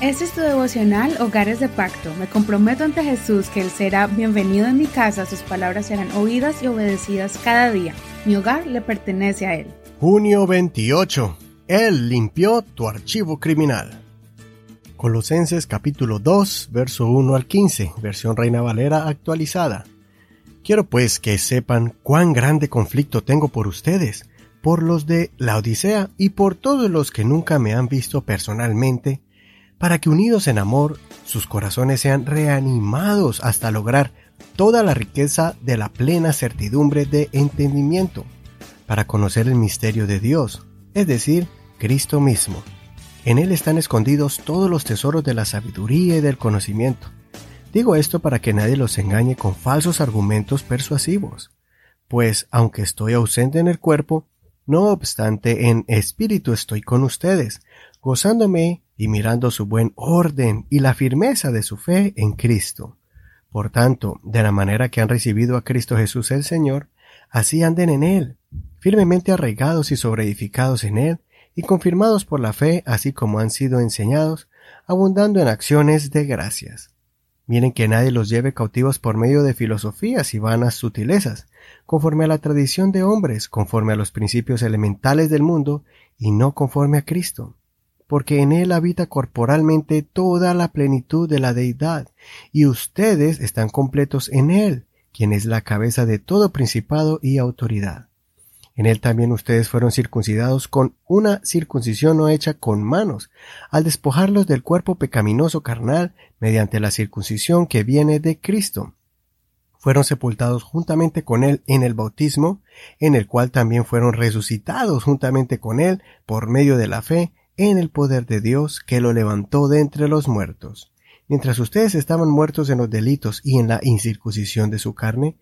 Este es tu devocional Hogares de Pacto. Me comprometo ante Jesús que Él será bienvenido en mi casa, sus palabras serán oídas y obedecidas cada día. Mi hogar le pertenece a Él. Junio 28. Él limpió tu archivo criminal. Colosenses capítulo 2, verso 1 al 15, versión Reina Valera actualizada. Quiero pues que sepan cuán grande conflicto tengo por ustedes, por los de la Odisea y por todos los que nunca me han visto personalmente, para que unidos en amor sus corazones sean reanimados hasta lograr toda la riqueza de la plena certidumbre de entendimiento, para conocer el misterio de Dios, es decir, Cristo mismo. En Él están escondidos todos los tesoros de la sabiduría y del conocimiento. Digo esto para que nadie los engañe con falsos argumentos persuasivos, pues aunque estoy ausente en el cuerpo, no obstante en espíritu estoy con ustedes, gozándome y mirando su buen orden y la firmeza de su fe en Cristo. Por tanto, de la manera que han recibido a Cristo Jesús el Señor, así anden en Él, firmemente arraigados y sobreedificados en Él, y confirmados por la fe, así como han sido enseñados, abundando en acciones de gracias. Miren que nadie los lleve cautivos por medio de filosofías y vanas sutilezas, conforme a la tradición de hombres, conforme a los principios elementales del mundo, y no conforme a Cristo porque en él habita corporalmente toda la plenitud de la deidad, y ustedes están completos en él, quien es la cabeza de todo principado y autoridad. En él también ustedes fueron circuncidados con una circuncisión no hecha con manos, al despojarlos del cuerpo pecaminoso carnal mediante la circuncisión que viene de Cristo. Fueron sepultados juntamente con él en el bautismo, en el cual también fueron resucitados juntamente con él por medio de la fe en el poder de Dios que lo levantó de entre los muertos. Mientras ustedes estaban muertos en los delitos y en la incircuncisión de su carne,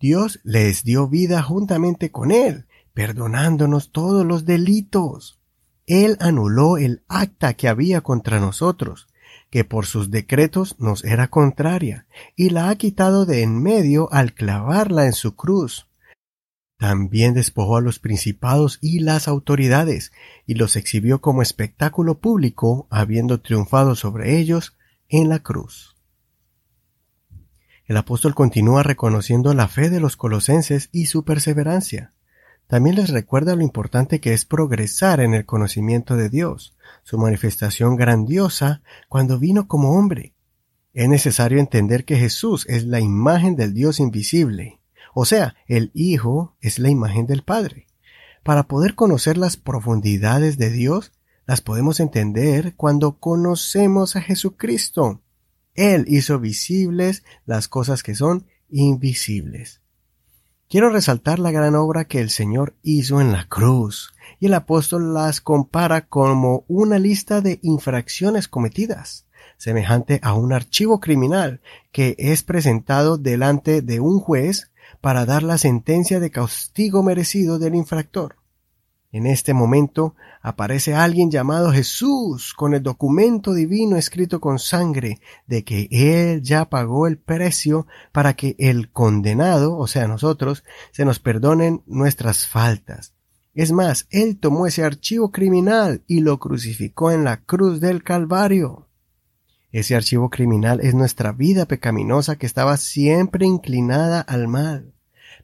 Dios les dio vida juntamente con Él, perdonándonos todos los delitos. Él anuló el acta que había contra nosotros, que por sus decretos nos era contraria, y la ha quitado de en medio al clavarla en su cruz. También despojó a los principados y las autoridades, y los exhibió como espectáculo público, habiendo triunfado sobre ellos en la cruz. El apóstol continúa reconociendo la fe de los colosenses y su perseverancia. También les recuerda lo importante que es progresar en el conocimiento de Dios, su manifestación grandiosa cuando vino como hombre. Es necesario entender que Jesús es la imagen del Dios invisible, o sea, el Hijo es la imagen del Padre. Para poder conocer las profundidades de Dios, las podemos entender cuando conocemos a Jesucristo. Él hizo visibles las cosas que son invisibles. Quiero resaltar la gran obra que el Señor hizo en la cruz, y el apóstol las compara como una lista de infracciones cometidas, semejante a un archivo criminal que es presentado delante de un juez para dar la sentencia de castigo merecido del infractor. En este momento aparece alguien llamado Jesús con el documento divino escrito con sangre de que Él ya pagó el precio para que el condenado, o sea nosotros, se nos perdonen nuestras faltas. Es más, Él tomó ese archivo criminal y lo crucificó en la cruz del Calvario. Ese archivo criminal es nuestra vida pecaminosa que estaba siempre inclinada al mal.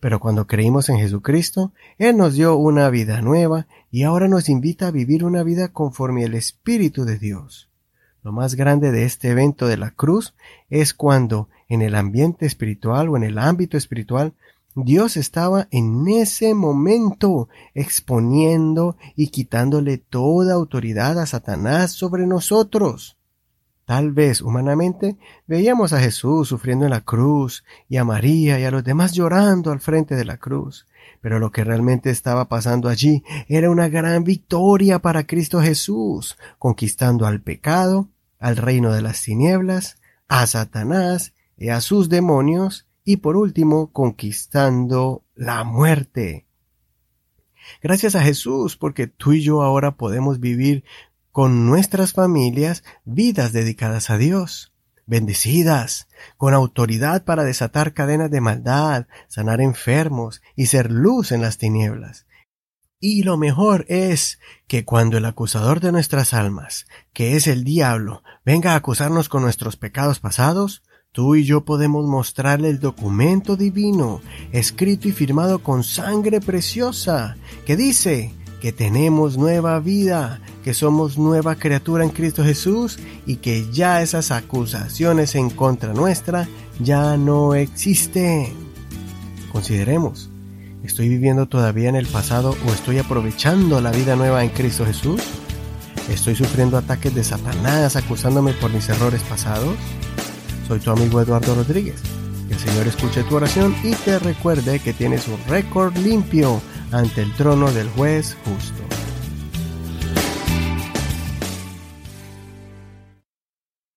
Pero cuando creímos en Jesucristo, Él nos dio una vida nueva y ahora nos invita a vivir una vida conforme al Espíritu de Dios. Lo más grande de este evento de la cruz es cuando en el ambiente espiritual o en el ámbito espiritual Dios estaba en ese momento exponiendo y quitándole toda autoridad a Satanás sobre nosotros. Tal vez humanamente veíamos a Jesús sufriendo en la cruz y a María y a los demás llorando al frente de la cruz, pero lo que realmente estaba pasando allí era una gran victoria para Cristo Jesús, conquistando al pecado, al reino de las tinieblas, a Satanás y a sus demonios, y por último conquistando la muerte. Gracias a Jesús, porque tú y yo ahora podemos vivir con nuestras familias vidas dedicadas a Dios, bendecidas, con autoridad para desatar cadenas de maldad, sanar enfermos y ser luz en las tinieblas. Y lo mejor es que cuando el acusador de nuestras almas, que es el diablo, venga a acusarnos con nuestros pecados pasados, tú y yo podemos mostrarle el documento divino, escrito y firmado con sangre preciosa, que dice que tenemos nueva vida, que somos nueva criatura en Cristo Jesús y que ya esas acusaciones en contra nuestra ya no existen. Consideremos, ¿Estoy viviendo todavía en el pasado o estoy aprovechando la vida nueva en Cristo Jesús? ¿Estoy sufriendo ataques de Satanás acusándome por mis errores pasados? Soy tu amigo Eduardo Rodríguez. Que el Señor escuche tu oración y te recuerde que tienes un récord limpio ante el trono del juez justo.